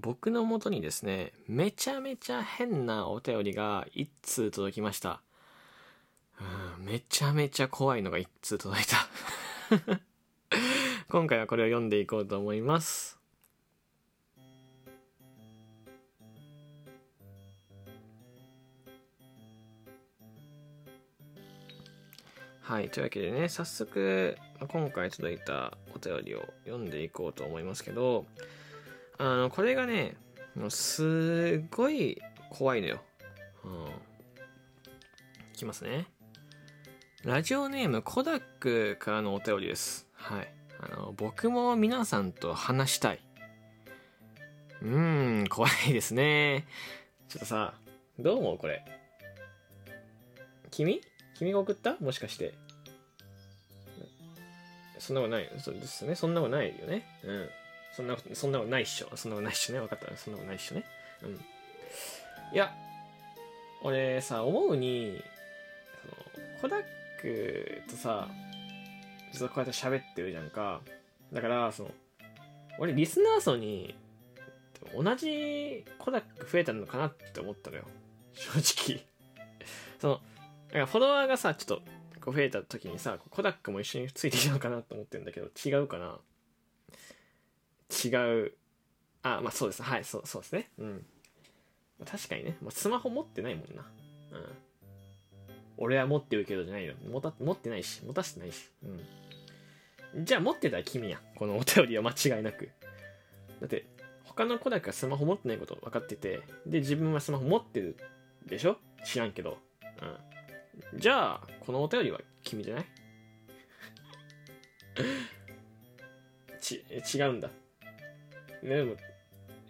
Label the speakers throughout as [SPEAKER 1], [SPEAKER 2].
[SPEAKER 1] 僕のもとにですね、めちゃめちゃ変なお便りが一通届きました。うん、めちゃめちゃ怖いのが一通届いた。今回はこれを読んでいこうと思います。はい、というわけでね、早速、今回届いたお便りを読んでいこうと思いますけど、あの、これがね、すっごい怖いのよ。うん。いきますね。ラジオネームコダックからのお便りです。はい。あの、僕も皆さんと話したい。うーん、怖いですね。ちょっとさ、どう思うこれ？君？君が送った？もしかして。そんなことないよ。そうですね。そんなことないよね。うん。そんなこと、そんなことないっしょ。そんなことないっしょね。分かった。そんなことないっしょね。うん。いや、俺さ、思うに、その、コダックとさ、ずっとこうやって喋ってるじゃんか。だから、その、俺、リスナー層に、同じコダック増えたのかなって思ったのよ。正直。その、だからフォロワーがさ、ちょっと、こう増えた時にさ、コダックも一緒についてきたのかなと思ってるんだけど、違うかな違う。あ、まあそうです。はい、そう、そうですね。うん。確かにね、まあ、スマホ持ってないもんな。うん。俺は持ってるけどじゃないよ。持た持ってないし、持たせてないし。うん。じゃあ持ってたら君や。このお便りは間違いなく。だって、他の子だけがスマホ持ってないこと分かってて、で、自分はスマホ持ってるでしょ？知らんけど。うん。じゃあ、このお便りは君じゃない？ち、違うんだ。でも、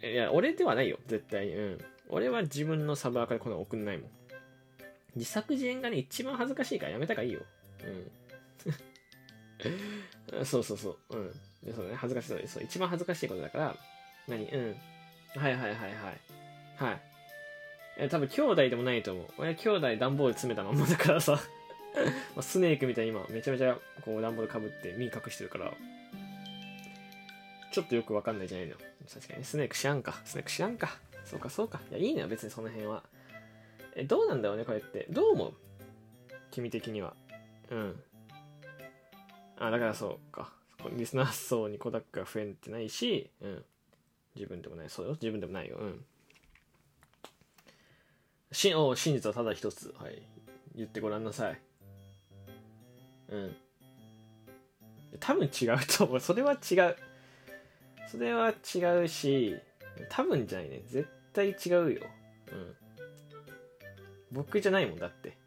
[SPEAKER 1] いや、俺ではないよ、絶対に。うん。俺は自分のサブアカでこの送んないもん。自作自演がね、一番恥ずかしいからやめた方がいいよ。うん。そうそうそう。うん。でそうね、恥ずかしそうそう。一番恥ずかしいことだから、何？うん。はいはいはいはい。はい。え、多分兄弟でもないと思う。俺兄弟段ボール詰めたまんまだからさ。スネークみたいに今めちゃめちゃこう段ボールかぶって身隠してるから、ちょっとよくわかんないじゃないの。確かに、スネーク知らんか。スネーク知らんか。そうかそうか。いや、いいのよ、別にその辺は。え、どうなんだろうね、これって。どう思う？君的には。うん。あ、だからそうか。リスナー層にコダックが増えてないし、うん。自分でもない。そうよ。自分でもないよ。うん。しお真実はただ一つ。はい。言ってごらんなさい。うん。多分違うと思う。それは違う。それは違うし、多分じゃないね。絶対違うよ。うん。僕じゃないもんだって。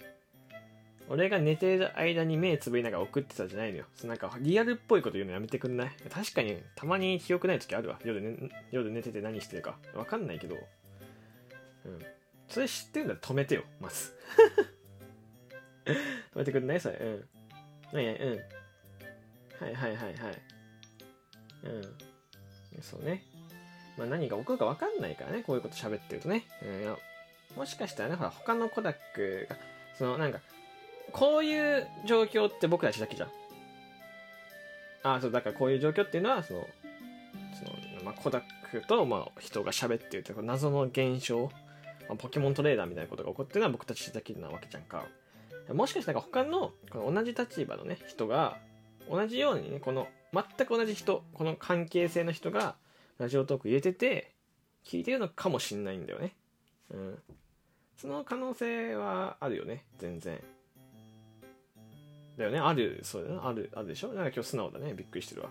[SPEAKER 1] 俺が寝てる間に目つぶりながら送ってたじゃないのよ。そなんかリアルっぽいこと言うのやめてくんない？確かにたまに記憶ない時あるわ。夜,、ね、夜寝てて何してるか。わかんないけど。うん。それ知ってるんだら止めてよ、まず。止めてくんない？それ。うん。何や、うん。はいはいはいはい。うん。そうね。まあ何が起こるか分かんないからね、こういうこと喋ってるとね。うん、もしかしたらね、ほら、他のコダックが、そのなんか、こういう状況って僕たちだけじゃん。ああ、そう、だからこういう状況っていうのは、その、その、まあ、コダックと、まあ、人が喋ってるっていう謎の現象、まあ、ポケモントレーダーみたいなことが起こってるのは僕たちだけなわけじゃんか。もしかしたら他の、この同じ立場のね、人が、同じようにね、この、全く同じ人、この関係性の人が、ラジオトーク入れてて、聞いてるのかもしんないんだよね。うん。その可能性はあるよね、全然。だよね、ある、そうだよね、ある、あるでしょ？なんか今日素直だね、びっくりしてるわ。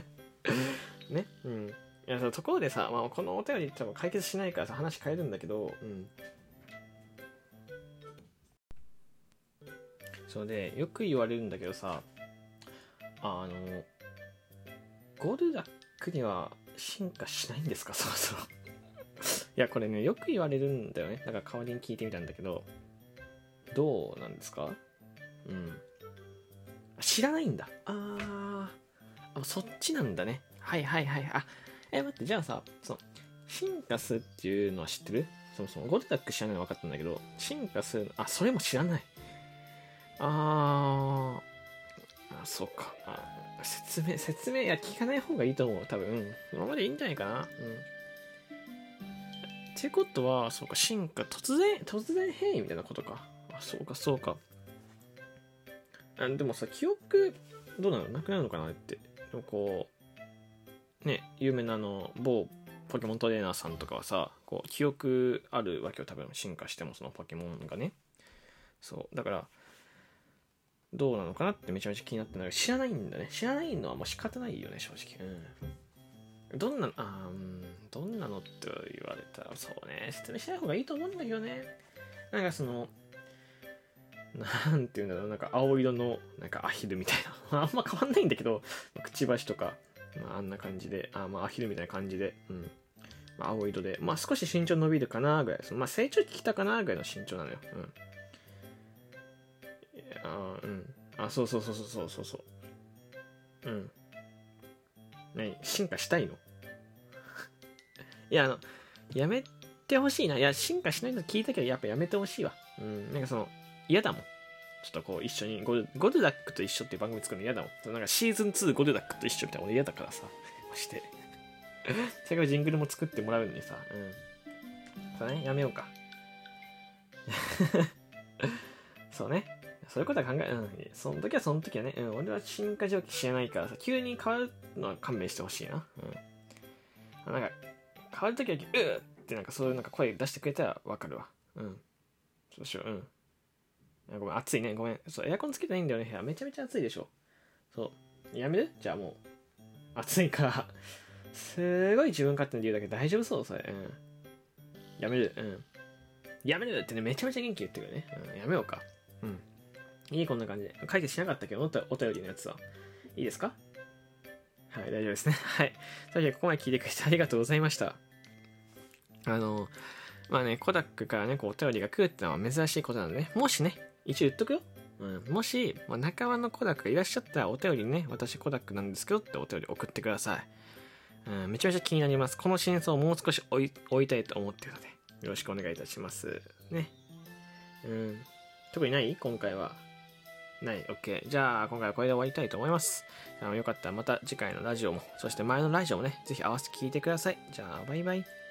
[SPEAKER 1] ね、うん。いや、そのところでさ、まあ、このお便り多分解決しないからさ、話変えるんだけど、うん。それで、よく言われるんだけどさ、あの、ゴルダックには進化しないんですか、そろそろ。いや、これね、よく言われるんだよね。だから代わりに聞いてみたんだけど、どうなんですか？うん。知らないんだ。あーあ、そっちなんだね。はいはいはい。あ、え、待って、じゃあさ、その、進化するっていうのは知ってる？そもそも、ゴルダック知らないの分かったんだけど、進化する、あ、それも知らない。あー、あ、そうか。あ説明、説明、いや、聞かない方がいいと思う。多分、うん。今までいいんじゃないかな。うん。ってことは、そうか、進化、突然、突然変異みたいなことか。あ、そうか、そうか。あでもさ、記憶、どうなの？なくなるのかなって。でもこう、ね、有名なあの、某ポケモントレーナーさんとかはさ、こう、記憶あるわけよ、多分進化しても、そのポケモンがね。そう。だから、どうなのかなってめちゃめちゃ気になってんだけど、知らないんだね。知らないのはもう仕方ないよね、正直。うん。どんな、あうん、どんなのって言われたら、そうね、説明しない方がいいと思うんだけどね。なんかその、なんていうんだろう、なんか青色の、なんかアヒルみたいな。あんま変わんないんだけど、くちばしとか、まああんな感じで、あまあアヒルみたいな感じで、うん。まあ、青色で、まあ少し身長伸びるかなぐらいです。まあ成長期来たかなぐらいの身長なのよ。うん。うん。あ、そうそうそうそうそうそう。うん。何？進化したいの？いや、あの、やめてほしいな。いや、進化しないの聞いたけど、やっぱやめてほしいわ。うん。なんかその、嫌だもん。ちょっとこう、一緒にゴル、ゴルダックと一緒っていう番組作るの嫌だもん。なんかシーズン2ゴルダックと一緒みたいな俺嫌だからさ。まして。それからジングルも作ってもらうのにさ。うん。そうね、やめようか。そうね。そういうことは考え、うん。その時はその時はね、うん。俺は進化状況知らないからさ、急に変わるのは勘弁してほしいな。うん。なんか、変わる時は、うーってなんかそういうなんか声出してくれたらわかるわ。うん。そうしよう。うん。ごめん、暑いね。ごめん。そう、エアコンつけてないんだよね、部屋。めちゃめちゃ暑いでしょ。そう。やめる？じゃあもう。暑いから。すごい自分勝手な理由だけど大丈夫そう？それ。うん。やめる？うん。やめるってね、めちゃめちゃ元気言ってくるね。うん。やめようか。うん。いい、こんな感じで。解決しなかったけど、お便りのやつは。いいですか？はい、大丈夫ですね。はい。というわけで、ここまで聞いてくれてありがとうございました。あの、まあね、コダックからね、こう、お便りが来るってのは珍しいことなので、ね、もしね、一応言っとくよ。うん、もし、まあ、仲間のコダックがいらっしゃったら、お便りね、私コダックなんですけどってお便り送ってください。うん、めちゃめちゃ気になります。この真相をもう少し追い追いたいと思ってるので、よろしくお願いいたします。ね。うん。特にない？今回は。ない。OK。じゃあ、今回はこれで終わりたいと思います。あのよかったらまた次回のラジオも、そして前のラジオもね、ぜひ合わせて聞いてください。じゃあ、バイバイ。